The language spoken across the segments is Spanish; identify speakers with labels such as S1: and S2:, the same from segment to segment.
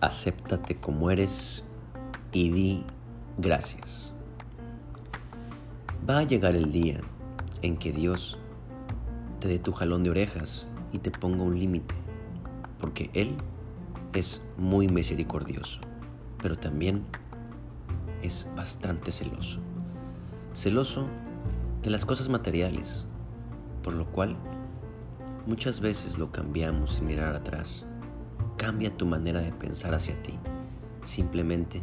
S1: acéptate como eres y di gracias. Va a llegar el día en que Dios te dé tu jalón de orejas y te ponga un límite, porque Él es muy misericordioso, pero también es bastante celoso. Celoso de las cosas materiales, por lo cual muchas veces lo cambiamos sin mirar atrás Cambia tu manera de pensar hacia ti. Simplemente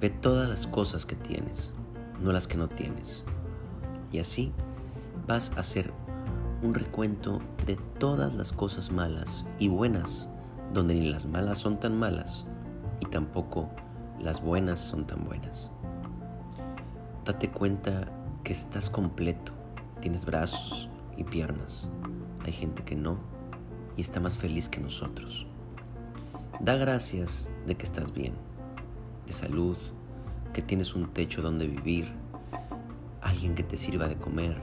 S1: ve todas las cosas que tienes, no las que no tienes. Y así vas a hacer un recuento de todas las cosas malas y buenas, donde ni las malas son tan malas y tampoco las buenas son tan buenas. Date cuenta que estás completo, tienes brazos y piernas. Hay gente que no y está más feliz que nosotros. Da gracias de que estás bien, de salud, que tienes un techo donde vivir, alguien que te sirva de comer,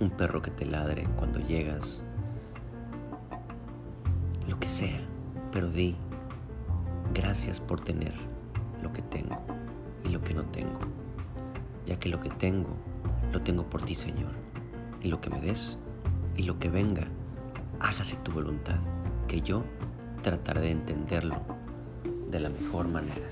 S1: un perro que te ladre cuando llegas, lo que sea, pero di gracias por tener lo que tengo y lo que no tengo, ya que lo que tengo lo tengo por ti, Señor, y lo que me des y lo que venga, hágase tu voluntad, que yo tratar de entenderlo de la mejor manera.